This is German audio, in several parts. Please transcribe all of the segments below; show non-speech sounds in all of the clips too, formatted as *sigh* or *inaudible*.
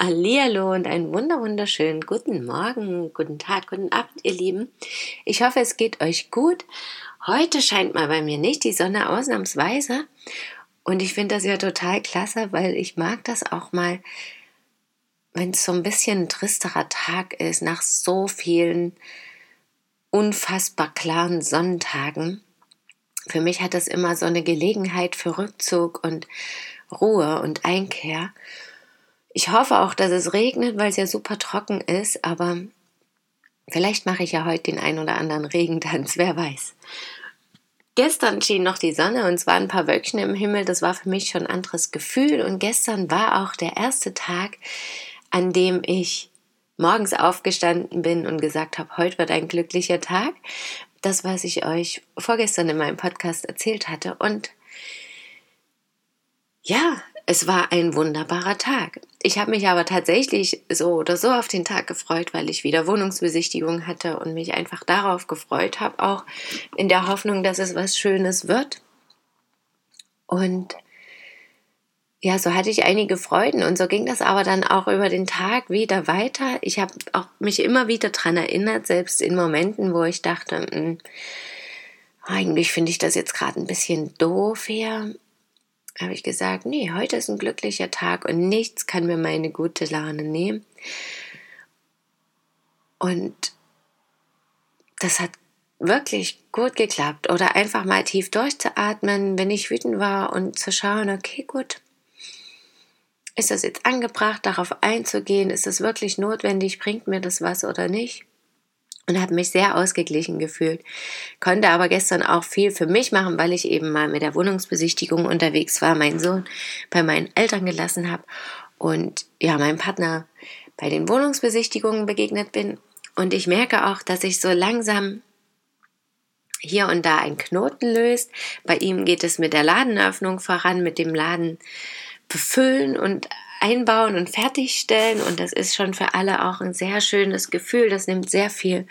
Hallihallo und einen wunder wunderschönen guten Morgen, guten Tag, guten Abend, ihr Lieben. Ich hoffe, es geht euch gut. Heute scheint mal bei mir nicht die Sonne ausnahmsweise. Und ich finde das ja total klasse, weil ich mag das auch mal, wenn es so ein bisschen ein tristerer Tag ist, nach so vielen unfassbar klaren Sonnentagen. Für mich hat das immer so eine Gelegenheit für Rückzug und Ruhe und Einkehr. Ich hoffe auch, dass es regnet, weil es ja super trocken ist, aber vielleicht mache ich ja heute den ein oder anderen Regentanz, *laughs* wer weiß. Gestern schien noch die Sonne und es waren ein paar Wölkchen im Himmel, das war für mich schon ein anderes Gefühl und gestern war auch der erste Tag, an dem ich morgens aufgestanden bin und gesagt habe, heute wird ein glücklicher Tag. Das, was ich euch vorgestern in meinem Podcast erzählt hatte und ja, es war ein wunderbarer Tag. Ich habe mich aber tatsächlich so oder so auf den Tag gefreut, weil ich wieder Wohnungsbesichtigung hatte und mich einfach darauf gefreut habe, auch in der Hoffnung, dass es was Schönes wird. Und ja, so hatte ich einige Freuden und so ging das aber dann auch über den Tag wieder weiter. Ich habe auch mich immer wieder daran erinnert, selbst in Momenten, wo ich dachte, mh, hm, eigentlich finde ich das jetzt gerade ein bisschen doof hier habe ich gesagt, nee, heute ist ein glücklicher Tag und nichts kann mir meine gute Laune nehmen. Und das hat wirklich gut geklappt. Oder einfach mal tief durchzuatmen, wenn ich wütend war und zu schauen, okay, gut, ist das jetzt angebracht, darauf einzugehen? Ist das wirklich notwendig? Bringt mir das was oder nicht? Und habe mich sehr ausgeglichen gefühlt. Konnte aber gestern auch viel für mich machen, weil ich eben mal mit der Wohnungsbesichtigung unterwegs war, meinen Sohn bei meinen Eltern gelassen habe und ja, meinem Partner bei den Wohnungsbesichtigungen begegnet bin. Und ich merke auch, dass ich so langsam hier und da ein Knoten löst. Bei ihm geht es mit der Ladenöffnung voran, mit dem Laden befüllen und einbauen und fertigstellen. Und das ist schon für alle auch ein sehr schönes Gefühl. Das nimmt sehr viel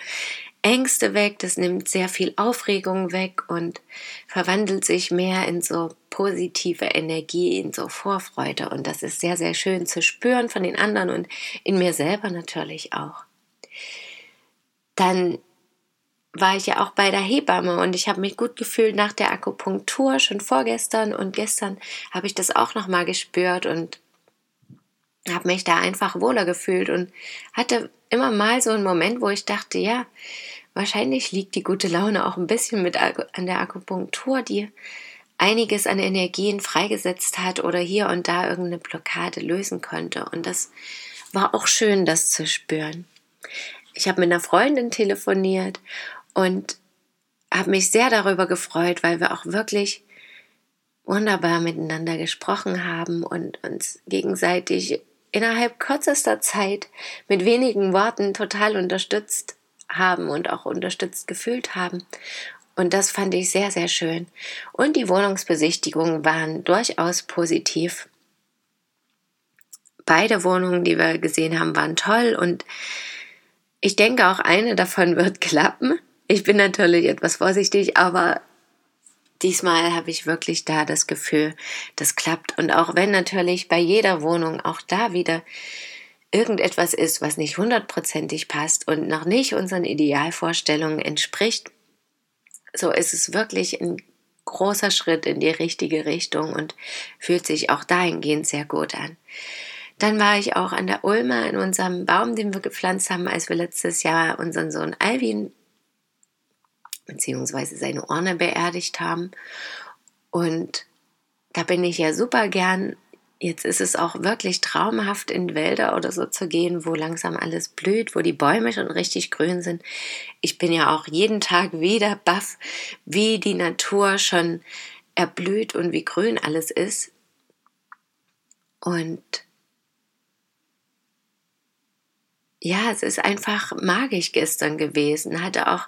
Ängste weg, das nimmt sehr viel Aufregung weg und verwandelt sich mehr in so positive Energie, in so Vorfreude. Und das ist sehr, sehr schön zu spüren von den anderen und in mir selber natürlich auch. Dann war ich ja auch bei der Hebamme und ich habe mich gut gefühlt nach der Akupunktur schon vorgestern und gestern habe ich das auch noch mal gespürt und habe mich da einfach wohler gefühlt und hatte immer mal so einen Moment, wo ich dachte, ja, wahrscheinlich liegt die gute Laune auch ein bisschen mit an der Akupunktur, die einiges an Energien freigesetzt hat oder hier und da irgendeine Blockade lösen konnte. Und das war auch schön, das zu spüren. Ich habe mit einer Freundin telefoniert und habe mich sehr darüber gefreut, weil wir auch wirklich wunderbar miteinander gesprochen haben und uns gegenseitig innerhalb kürzester Zeit mit wenigen Worten total unterstützt haben und auch unterstützt gefühlt haben. Und das fand ich sehr, sehr schön. Und die Wohnungsbesichtigungen waren durchaus positiv. Beide Wohnungen, die wir gesehen haben, waren toll und ich denke auch eine davon wird klappen. Ich bin natürlich etwas vorsichtig, aber diesmal habe ich wirklich da das Gefühl, das klappt. Und auch wenn natürlich bei jeder Wohnung auch da wieder irgendetwas ist, was nicht hundertprozentig passt und noch nicht unseren Idealvorstellungen entspricht, so ist es wirklich ein großer Schritt in die richtige Richtung und fühlt sich auch dahingehend sehr gut an. Dann war ich auch an der Ulmer in unserem Baum, den wir gepflanzt haben, als wir letztes Jahr unseren Sohn Alvin beziehungsweise seine Urne beerdigt haben. Und da bin ich ja super gern. Jetzt ist es auch wirklich traumhaft, in Wälder oder so zu gehen, wo langsam alles blüht, wo die Bäume schon richtig grün sind. Ich bin ja auch jeden Tag wieder baff, wie die Natur schon erblüht und wie grün alles ist. Und ja, es ist einfach magisch gestern gewesen. Hatte auch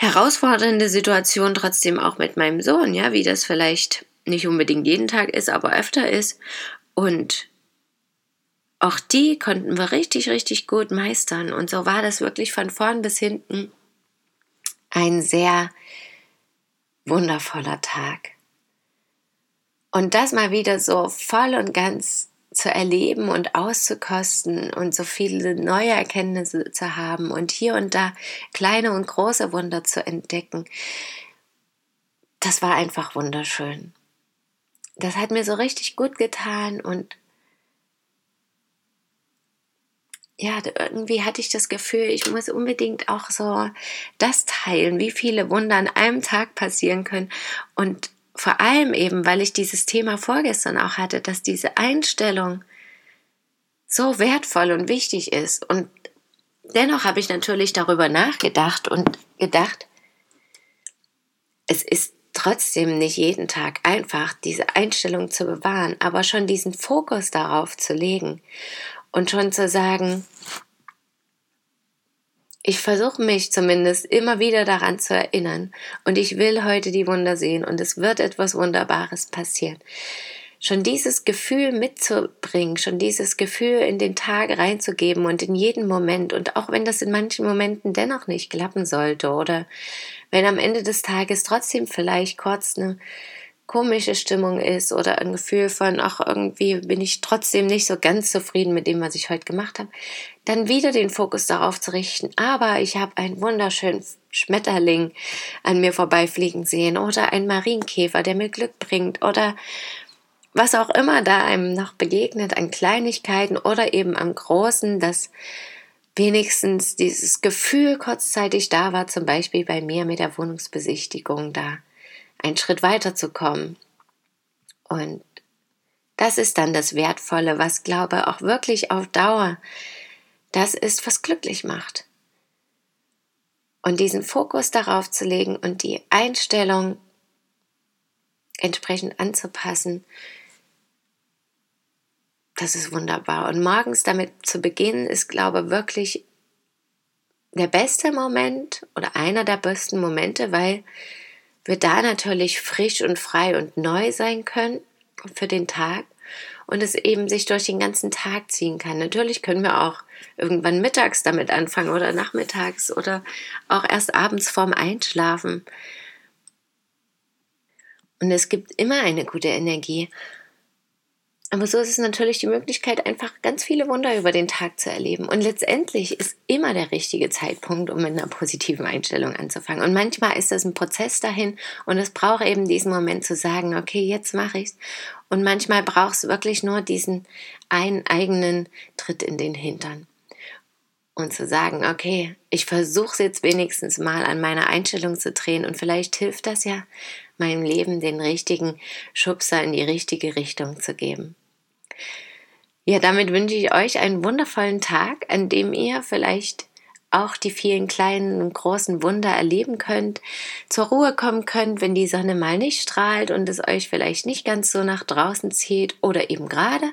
herausfordernde Situationen trotzdem auch mit meinem Sohn, ja, wie das vielleicht nicht unbedingt jeden Tag ist, aber öfter ist. Und auch die konnten wir richtig, richtig gut meistern. Und so war das wirklich von vorn bis hinten ein sehr wundervoller Tag. Und das mal wieder so voll und ganz zu erleben und auszukosten und so viele neue Erkenntnisse zu haben und hier und da kleine und große Wunder zu entdecken, das war einfach wunderschön. Das hat mir so richtig gut getan und ja, irgendwie hatte ich das Gefühl, ich muss unbedingt auch so das teilen, wie viele Wunder an einem Tag passieren können und vor allem eben, weil ich dieses Thema vorgestern auch hatte, dass diese Einstellung so wertvoll und wichtig ist. Und dennoch habe ich natürlich darüber nachgedacht und gedacht, es ist trotzdem nicht jeden Tag einfach, diese Einstellung zu bewahren, aber schon diesen Fokus darauf zu legen und schon zu sagen, ich versuche mich zumindest immer wieder daran zu erinnern und ich will heute die Wunder sehen und es wird etwas Wunderbares passieren. Schon dieses Gefühl mitzubringen, schon dieses Gefühl in den Tag reinzugeben und in jeden Moment und auch wenn das in manchen Momenten dennoch nicht klappen sollte oder wenn am Ende des Tages trotzdem vielleicht kurz eine komische Stimmung ist oder ein Gefühl von, ach, irgendwie bin ich trotzdem nicht so ganz zufrieden mit dem, was ich heute gemacht habe, dann wieder den Fokus darauf zu richten, aber ich habe einen wunderschönen Schmetterling an mir vorbeifliegen sehen oder einen Marienkäfer, der mir Glück bringt oder was auch immer da einem noch begegnet an Kleinigkeiten oder eben am Großen, dass wenigstens dieses Gefühl kurzzeitig da war, zum Beispiel bei mir mit der Wohnungsbesichtigung da einen Schritt weiter zu kommen. Und das ist dann das Wertvolle, was glaube auch wirklich auf Dauer das ist, was glücklich macht. Und diesen Fokus darauf zu legen und die Einstellung entsprechend anzupassen, das ist wunderbar. Und morgens damit zu beginnen, ist, glaube ich, wirklich der beste Moment oder einer der besten Momente, weil wir da natürlich frisch und frei und neu sein können für den Tag und es eben sich durch den ganzen Tag ziehen kann. Natürlich können wir auch irgendwann mittags damit anfangen oder nachmittags oder auch erst abends vorm Einschlafen. Und es gibt immer eine gute Energie. Aber so ist es natürlich die Möglichkeit, einfach ganz viele Wunder über den Tag zu erleben. Und letztendlich ist immer der richtige Zeitpunkt, um mit einer positiven Einstellung anzufangen. Und manchmal ist das ein Prozess dahin und es braucht eben diesen Moment zu sagen, okay, jetzt mache ich's. Und manchmal braucht es wirklich nur diesen einen eigenen Tritt in den Hintern. Und zu sagen, okay, ich versuche es jetzt wenigstens mal an meiner Einstellung zu drehen und vielleicht hilft das ja, meinem Leben den richtigen Schubser in die richtige Richtung zu geben. Ja, damit wünsche ich euch einen wundervollen Tag, an dem ihr vielleicht auch die vielen kleinen und großen Wunder erleben könnt, zur Ruhe kommen könnt, wenn die Sonne mal nicht strahlt und es euch vielleicht nicht ganz so nach draußen zieht oder eben gerade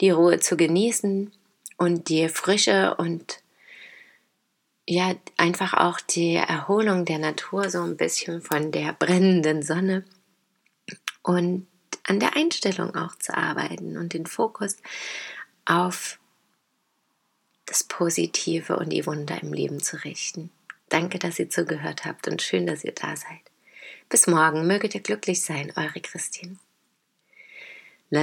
die Ruhe zu genießen und die Frische und ja, einfach auch die Erholung der Natur so ein bisschen von der brennenden Sonne. Und an der Einstellung auch zu arbeiten und den Fokus auf das Positive und die Wunder im Leben zu richten. Danke, dass ihr zugehört habt und schön, dass ihr da seid. Bis morgen, möget ihr glücklich sein, eure Christine. La